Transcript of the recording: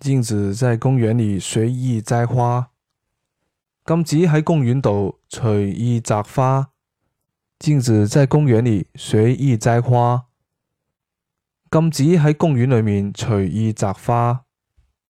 禁止在公园里随意摘花，禁止喺公园度随意摘花，禁止在公园里随意摘花，禁止喺公园里面随意摘花。